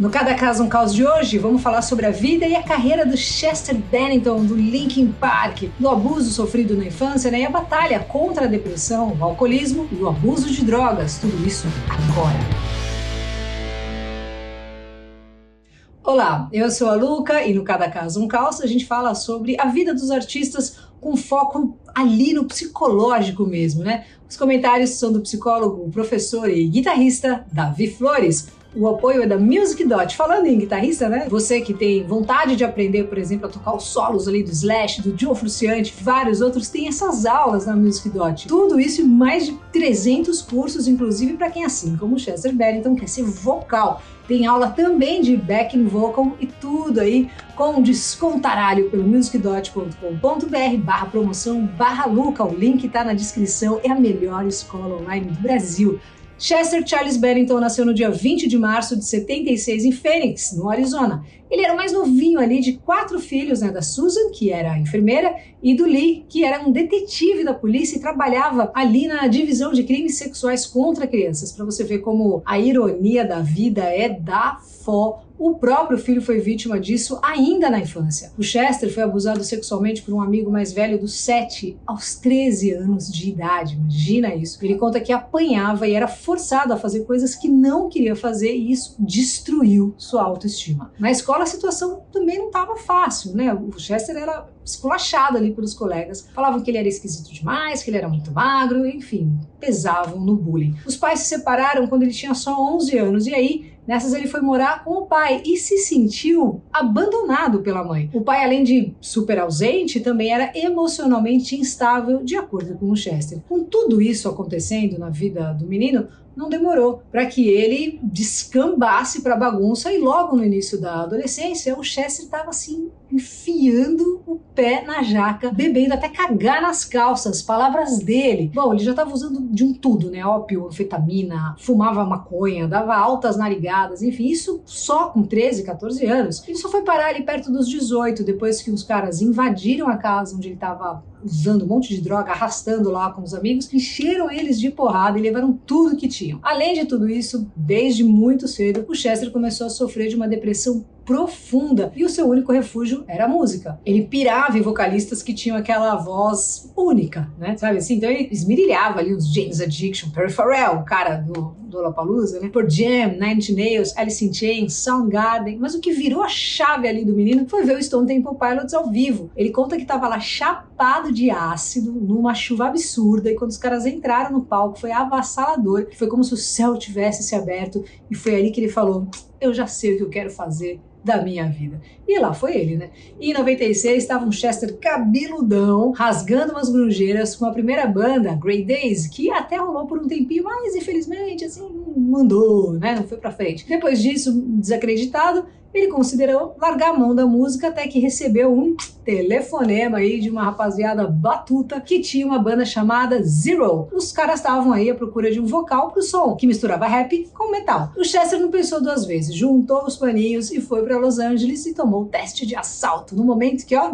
No Cada Caso um Caos de hoje, vamos falar sobre a vida e a carreira do Chester Bennington, do Linkin Park, do abuso sofrido na infância né, e a batalha contra a depressão, o alcoolismo e o abuso de drogas. Tudo isso agora. Olá, eu sou a Luca e no Cada Caso um Caos a gente fala sobre a vida dos artistas com foco ali no psicológico mesmo, né? Os comentários são do psicólogo, professor e guitarrista Davi Flores. O apoio é da Music Dot. Falando em guitarrista, né? Você que tem vontade de aprender, por exemplo, a tocar os solos ali do Slash, do Joe Fruciante, vários outros, tem essas aulas na Music Dot. Tudo isso e mais de 300 cursos, inclusive para quem, assim como o Chester Bennington, quer ser vocal. Tem aula também de backing vocal e tudo aí com descontaralho pelo musicdot.com.br barra promoção barra Luca. O link tá na descrição. É a melhor escola online do Brasil. Chester Charles Bennington nasceu no dia 20 de março de 76 em Phoenix, no Arizona. Ele era o mais novinho ali de quatro filhos, né, da Susan, que era enfermeira, e do Lee, que era um detetive da polícia e trabalhava ali na divisão de crimes sexuais contra crianças. Para você ver como a ironia da vida é da fó o próprio filho foi vítima disso ainda na infância. O Chester foi abusado sexualmente por um amigo mais velho dos 7 aos 13 anos de idade. Imagina isso. Ele conta que apanhava e era forçado a fazer coisas que não queria fazer e isso destruiu sua autoestima. Na escola a situação também não estava fácil, né? O Chester era esculachado ali pelos colegas. Falavam que ele era esquisito demais, que ele era muito magro, enfim, pesavam no bullying. Os pais se separaram quando ele tinha só 11 anos e aí Nessas ele foi morar com o pai e se sentiu abandonado pela mãe. O pai, além de super ausente, também era emocionalmente instável, de acordo com o Chester. Com tudo isso acontecendo na vida do menino, não demorou para que ele descambasse para bagunça e logo no início da adolescência o Chester estava assim enfiando o pé na jaca, bebendo até cagar nas calças, palavras dele. Bom, ele já estava usando de um tudo, né? Ópio, anfetamina, fumava maconha, dava altas narigadas, enfim, isso só com 13, 14 anos. Ele só foi parar ali perto dos 18, depois que os caras invadiram a casa onde ele estava usando um monte de droga, arrastando lá com os amigos, encheram eles de porrada e levaram tudo que tinham. Além de tudo isso, desde muito cedo, o Chester começou a sofrer de uma depressão profunda e o seu único refúgio era a música. Ele pirava em vocalistas que tinham aquela voz única, né? Sabe assim? Então ele esmirilhava ali os James Addiction, Perry Farrell, o cara do, do Lollapalooza, né? Por Jam, Nine Nails, Alice in Chains, Soundgarden. Mas o que virou a chave ali do menino foi ver o Stone Temple Pilots ao vivo. Ele conta que tava lá chapado de ácido, numa chuva absurda, e quando os caras entraram no palco foi avassalador. Foi como se o céu tivesse se aberto, e foi ali que ele falou: Eu já sei o que eu quero fazer da minha vida. E lá foi ele, né? E em 96 estava um Chester cabeludão, rasgando umas grungeiras com a primeira banda, Grey Days, que até rolou por um tempinho, mas infelizmente, assim, mandou, né? Não foi pra frente. Depois disso, desacreditado, ele considerou largar a mão da música até que recebeu um telefonema aí de uma rapaziada batuta que tinha uma banda chamada Zero. Os caras estavam aí à procura de um vocal pro som que misturava rap com metal. O Chester não pensou duas vezes, juntou os paninhos e foi para Los Angeles e tomou o teste de assalto. No momento que, ó,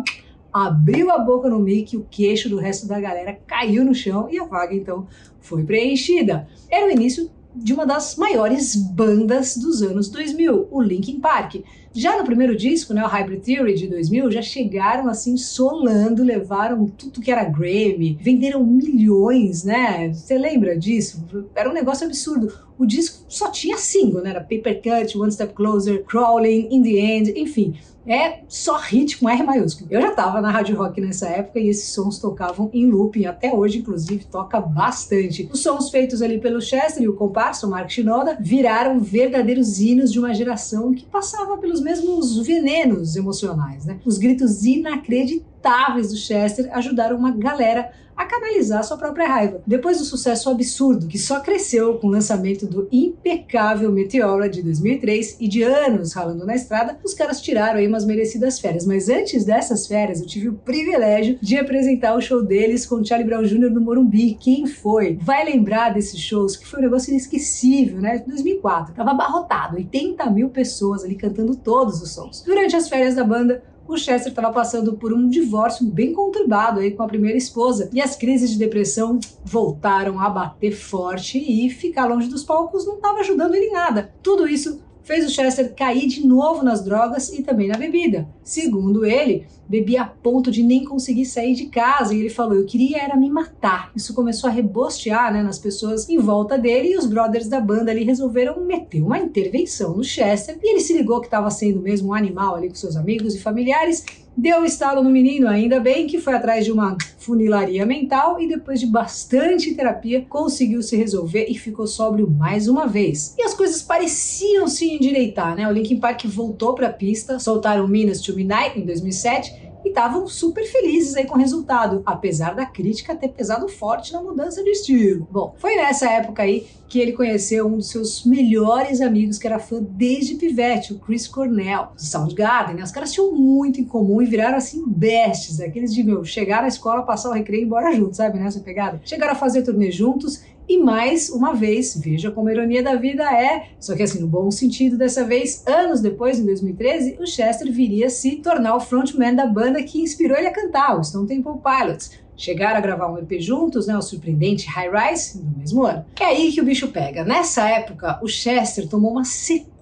abriu a boca no mic, o queixo do resto da galera caiu no chão e a vaga então foi preenchida. Era o início de uma das maiores bandas dos anos 2000, o Linkin Park. Já no primeiro disco, né, o Hybrid Theory de 2000, já chegaram assim solando, levaram tudo que era Grammy, venderam milhões, né? Você lembra disso? Era um negócio absurdo. O disco só tinha single, né? Era Paper Cut, One Step Closer, Crawling, In the End, enfim é só hit com R maiúsculo. Eu já estava na Rádio Rock nessa época e esses sons tocavam em looping, até hoje, inclusive, toca bastante. Os sons feitos ali pelo Chester e o comparsa, o Mark Shinoda, viraram verdadeiros hinos de uma geração que passava pelos mesmos venenos emocionais, né? Os gritos inacreditáveis do Chester ajudaram uma galera a canalizar sua própria raiva. Depois do sucesso absurdo, que só cresceu com o lançamento do impecável Meteora de 2003 e de anos ralando na estrada, os caras tiraram aí umas merecidas férias. Mas antes dessas férias, eu tive o privilégio de apresentar o show deles com o Charlie Brown Jr. no Morumbi. Quem foi? Vai lembrar desses shows que foi um negócio inesquecível, né? 2004. Tava abarrotado, 80 mil pessoas ali cantando todos os sons. Durante as férias da banda, o Chester estava passando por um divórcio bem conturbado aí com a primeira esposa e as crises de depressão voltaram a bater forte e ficar longe dos palcos não estava ajudando ele em nada. Tudo isso fez o Chester cair de novo nas drogas e também na bebida. Segundo ele, bebia a ponto de nem conseguir sair de casa e ele falou: Eu queria era me matar. Isso começou a rebostear né, nas pessoas em volta dele e os brothers da banda ali resolveram meter uma intervenção no Chester e ele se ligou que estava sendo mesmo um animal ali com seus amigos e familiares deu um estalo no menino, ainda bem que foi atrás de uma funilaria mental e depois de bastante terapia conseguiu se resolver e ficou sóbrio mais uma vez. E as coisas pareciam se endireitar, né? O Linkin Park voltou para a pista, soltaram Minas to Midnight em 2007 e estavam super felizes aí com o resultado, apesar da crítica ter pesado forte na mudança de estilo. Bom, foi nessa época aí que ele conheceu um dos seus melhores amigos, que era fã desde pivete, o Chris Cornell, Soundgarden. Né? Os caras tinham muito em comum e viraram assim bestes, aqueles de, meu, chegar na escola, passar o recreio e ir embora juntos, sabe nessa pegada? Chegaram a fazer turnê juntos e mais uma vez, veja como a ironia da vida é, só que assim, no bom sentido dessa vez, anos depois, em 2013, o Chester viria se tornar o frontman da banda que inspirou ele a cantar, o Stone Temple Pilots. Chegaram a gravar um EP juntos, né, o surpreendente High Rise, no mesmo ano. É aí que o bicho pega. Nessa época, o Chester tomou uma sequência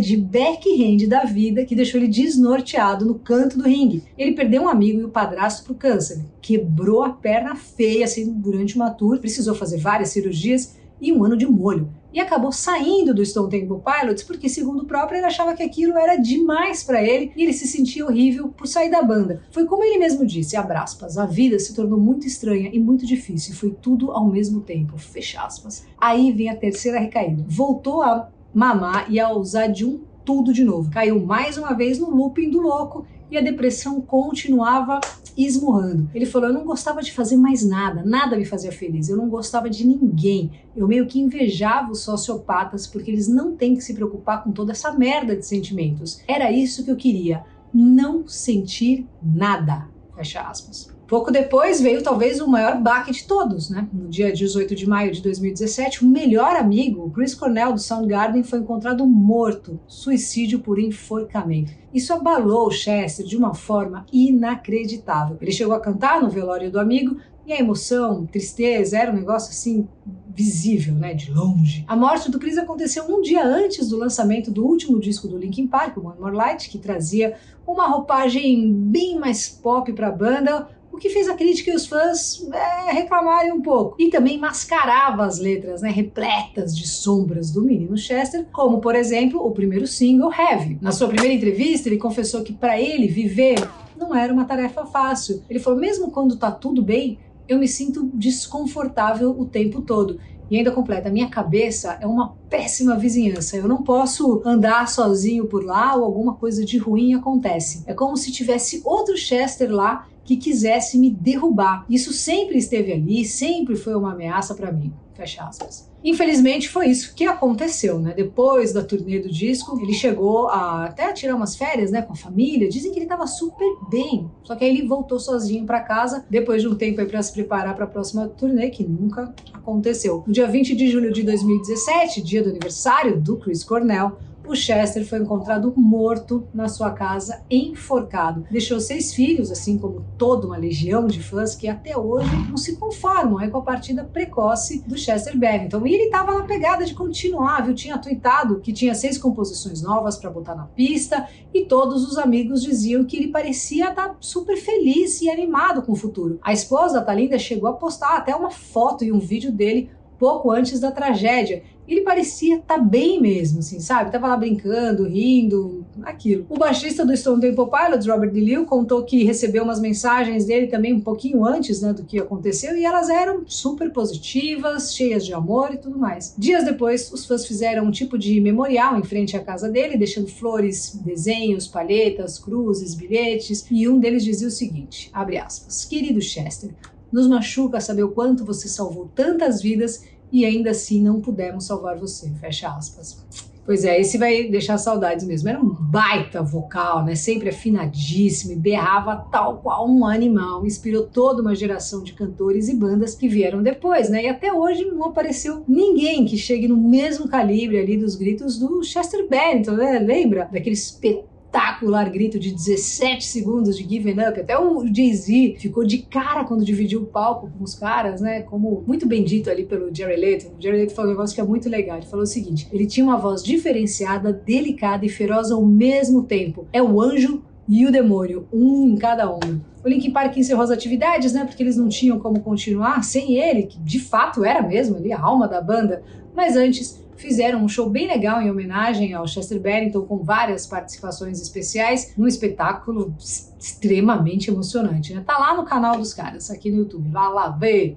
de backhand da vida que deixou ele desnorteado no canto do ringue. Ele perdeu um amigo e o padrasto pro câncer. Quebrou a perna feia assim durante uma tour, precisou fazer várias cirurgias e um ano de molho. E acabou saindo do Stone Temple Pilots porque, segundo o próprio, ele achava que aquilo era demais para ele e ele se sentia horrível por sair da banda. Foi como ele mesmo disse, aspas, a vida se tornou muito estranha e muito difícil, foi tudo ao mesmo tempo, fecha aspas. Aí vem a terceira recaída. Voltou a mamar e a usar de um tudo de novo. Caiu mais uma vez no looping do louco e a depressão continuava esmurrando. Ele falou: Eu não gostava de fazer mais nada, nada me fazia feliz, eu não gostava de ninguém. Eu meio que invejava os sociopatas porque eles não têm que se preocupar com toda essa merda de sentimentos. Era isso que eu queria, não sentir nada. Fecha aspas. Pouco depois veio talvez o maior baque de todos, né? No dia 18 de maio de 2017, o melhor amigo, Chris Cornell do Soundgarden, foi encontrado morto, suicídio por enforcamento. Isso abalou Chester de uma forma inacreditável. Ele chegou a cantar no velório do amigo e a emoção, tristeza, era um negócio assim visível, né, de longe. A morte do Chris aconteceu um dia antes do lançamento do último disco do Linkin Park, o One More Light, que trazia uma roupagem bem mais pop para a banda, o que fez a crítica e os fãs é, reclamarem um pouco. E também mascarava as letras, né, repletas de sombras do menino Chester, como por exemplo o primeiro single Heavy. Na sua primeira entrevista, ele confessou que para ele viver não era uma tarefa fácil. Ele falou: mesmo quando tá tudo bem, eu me sinto desconfortável o tempo todo. E ainda completa, minha cabeça é uma péssima vizinhança. Eu não posso andar sozinho por lá ou alguma coisa de ruim acontece. É como se tivesse outro Chester lá que quisesse me derrubar. Isso sempre esteve ali, sempre foi uma ameaça para mim. Fecha aspas. Infelizmente foi isso que aconteceu, né? Depois da turnê do disco, ele chegou a até a tirar umas férias, né, com a família. Dizem que ele estava super bem. Só que aí ele voltou sozinho para casa depois de um tempo aí para se preparar para a próxima turnê que nunca aconteceu. No dia 20 de julho de 2017, dia do aniversário do Chris Cornell, o Chester foi encontrado morto na sua casa, enforcado. Deixou seis filhos, assim como toda uma legião de fãs que até hoje não se conformam é com a partida precoce do Chester Bennington. E ele estava na pegada de continuar, viu? Tinha tweetado que tinha seis composições novas para botar na pista e todos os amigos diziam que ele parecia estar tá super feliz e animado com o futuro. A esposa, Talinda, chegou a postar até uma foto e um vídeo dele pouco antes da tragédia ele parecia estar tá bem mesmo, assim, sabe? Tava lá brincando, rindo, aquilo. O baixista do Stone Temple Pilots, Robert DeLille, contou que recebeu umas mensagens dele também um pouquinho antes, né, do que aconteceu, e elas eram super positivas, cheias de amor e tudo mais. Dias depois, os fãs fizeram um tipo de memorial em frente à casa dele, deixando flores, desenhos, palhetas, cruzes, bilhetes, e um deles dizia o seguinte, abre aspas, Querido Chester, nos machuca saber o quanto você salvou tantas vidas e ainda assim não pudemos salvar você. Fecha aspas. Pois é, esse vai deixar saudades mesmo. Era um baita vocal, né? Sempre afinadíssimo e berrava tal qual um animal. Inspirou toda uma geração de cantores e bandas que vieram depois, né? E até hoje não apareceu ninguém que chegue no mesmo calibre ali dos gritos do Chester Bennington, né? Lembra daquele espetáculo? Espetacular grito de 17 segundos de Given Up. Até o Jay-Z ficou de cara quando dividiu o palco com os caras, né? Como muito bem dito ali pelo Jerry Leto. O Jerry Leto falou um negócio que é muito legal. Ele falou o seguinte: ele tinha uma voz diferenciada, delicada e feroz ao mesmo tempo. É o anjo e o demônio, um em cada ombro. O Linkin Park encerrou as atividades, né? Porque eles não tinham como continuar sem ele, que de fato era mesmo ali a alma da banda. Mas antes fizeram um show bem legal em homenagem ao Chester Bennington, com várias participações especiais, num espetáculo extremamente emocionante. Né? Tá lá no canal dos caras, aqui no YouTube. Vá lá ver.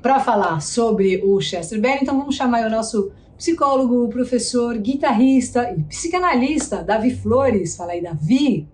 Para falar sobre o Chester Bennington, vamos chamar o nosso psicólogo, professor, guitarrista e psicanalista, Davi Flores. Fala aí, Davi.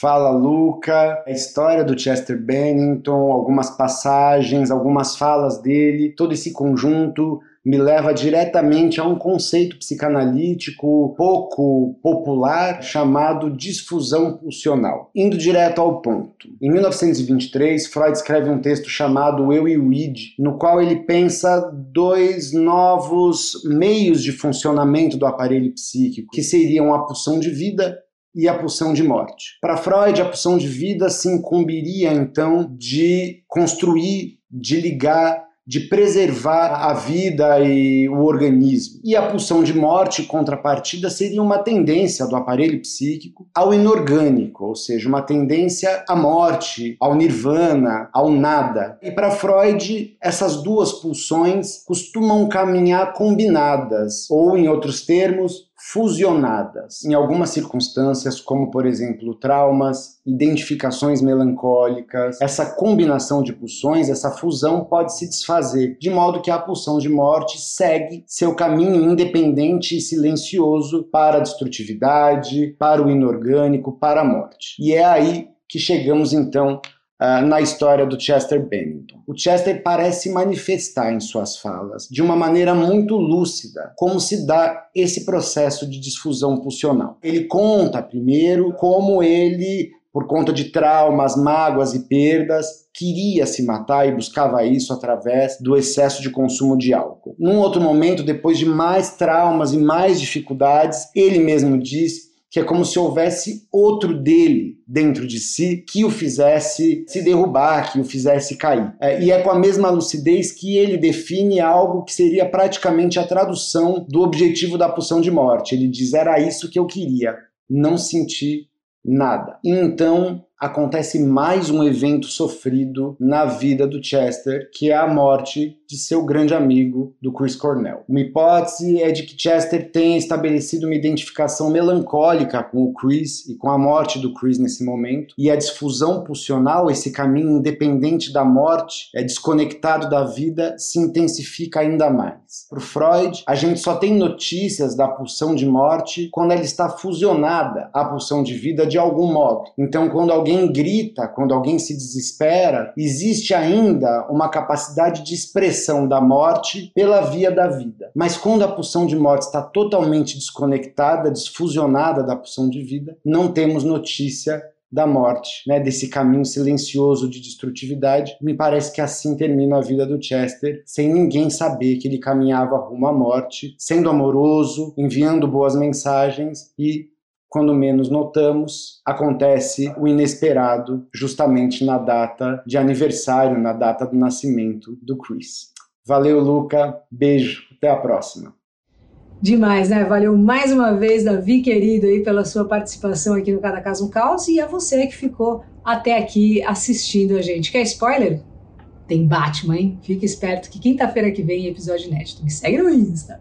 Fala Luca, a história do Chester Bennington, algumas passagens, algumas falas dele, todo esse conjunto me leva diretamente a um conceito psicanalítico pouco popular chamado disfusão pulsional. Indo direto ao ponto. Em 1923, Freud escreve um texto chamado Eu e o Id, no qual ele pensa dois novos meios de funcionamento do aparelho psíquico, que seriam a pulsão de vida e a pulsão de morte. Para Freud, a pulsão de vida se incumbiria então de construir, de ligar de preservar a vida e o organismo. E a pulsão de morte, contrapartida, seria uma tendência do aparelho psíquico ao inorgânico, ou seja, uma tendência à morte, ao nirvana, ao nada. E para Freud, essas duas pulsões costumam caminhar combinadas, ou em outros termos, fusionadas em algumas circunstâncias, como por exemplo traumas, identificações melancólicas. Essa combinação de pulsões, essa fusão pode se desfazer, de modo que a pulsão de morte segue seu caminho independente e silencioso para a destrutividade, para o inorgânico, para a morte. E é aí que chegamos então uh, na história do Chester Bennington. O Chester parece manifestar em suas falas, de uma maneira muito lúcida, como se dá esse processo de disfusão pulsional. Ele conta primeiro como ele por conta de traumas, mágoas e perdas, queria se matar e buscava isso através do excesso de consumo de álcool. Num outro momento, depois de mais traumas e mais dificuldades, ele mesmo diz que é como se houvesse outro dele dentro de si que o fizesse se derrubar, que o fizesse cair. É, e é com a mesma lucidez que ele define algo que seria praticamente a tradução do objetivo da pulsão de morte. Ele diz: era isso que eu queria, não sentir nada. Então acontece mais um evento sofrido na vida do Chester, que é a morte de seu grande amigo, do Chris Cornell. Uma hipótese é de que Chester tenha estabelecido uma identificação melancólica com o Chris e com a morte do Chris nesse momento, e a disfusão pulsional, esse caminho independente da morte, é desconectado da vida, se intensifica ainda mais. Para Freud, a gente só tem notícias da pulsão de morte quando ela está fusionada à pulsão de vida de algum modo. Então, quando alguém grita, quando alguém se desespera, existe ainda uma capacidade de expressão da morte pela via da vida. Mas quando a pulsão de morte está totalmente desconectada, desfusionada da pulsão de vida, não temos notícia da morte, né, desse caminho silencioso de destrutividade. Me parece que assim termina a vida do Chester, sem ninguém saber que ele caminhava rumo à morte, sendo amoroso, enviando boas mensagens e quando menos notamos, acontece o inesperado justamente na data de aniversário, na data do nascimento do Chris. Valeu, Luca. Beijo. Até a próxima. Demais, né? Valeu mais uma vez, Davi, querido, aí, pela sua participação aqui no Cada Caso um Caos e a você que ficou até aqui assistindo a gente. Quer spoiler? Tem Batman, hein? Fique esperto que quinta-feira que vem episódio inédito. Me segue no Insta.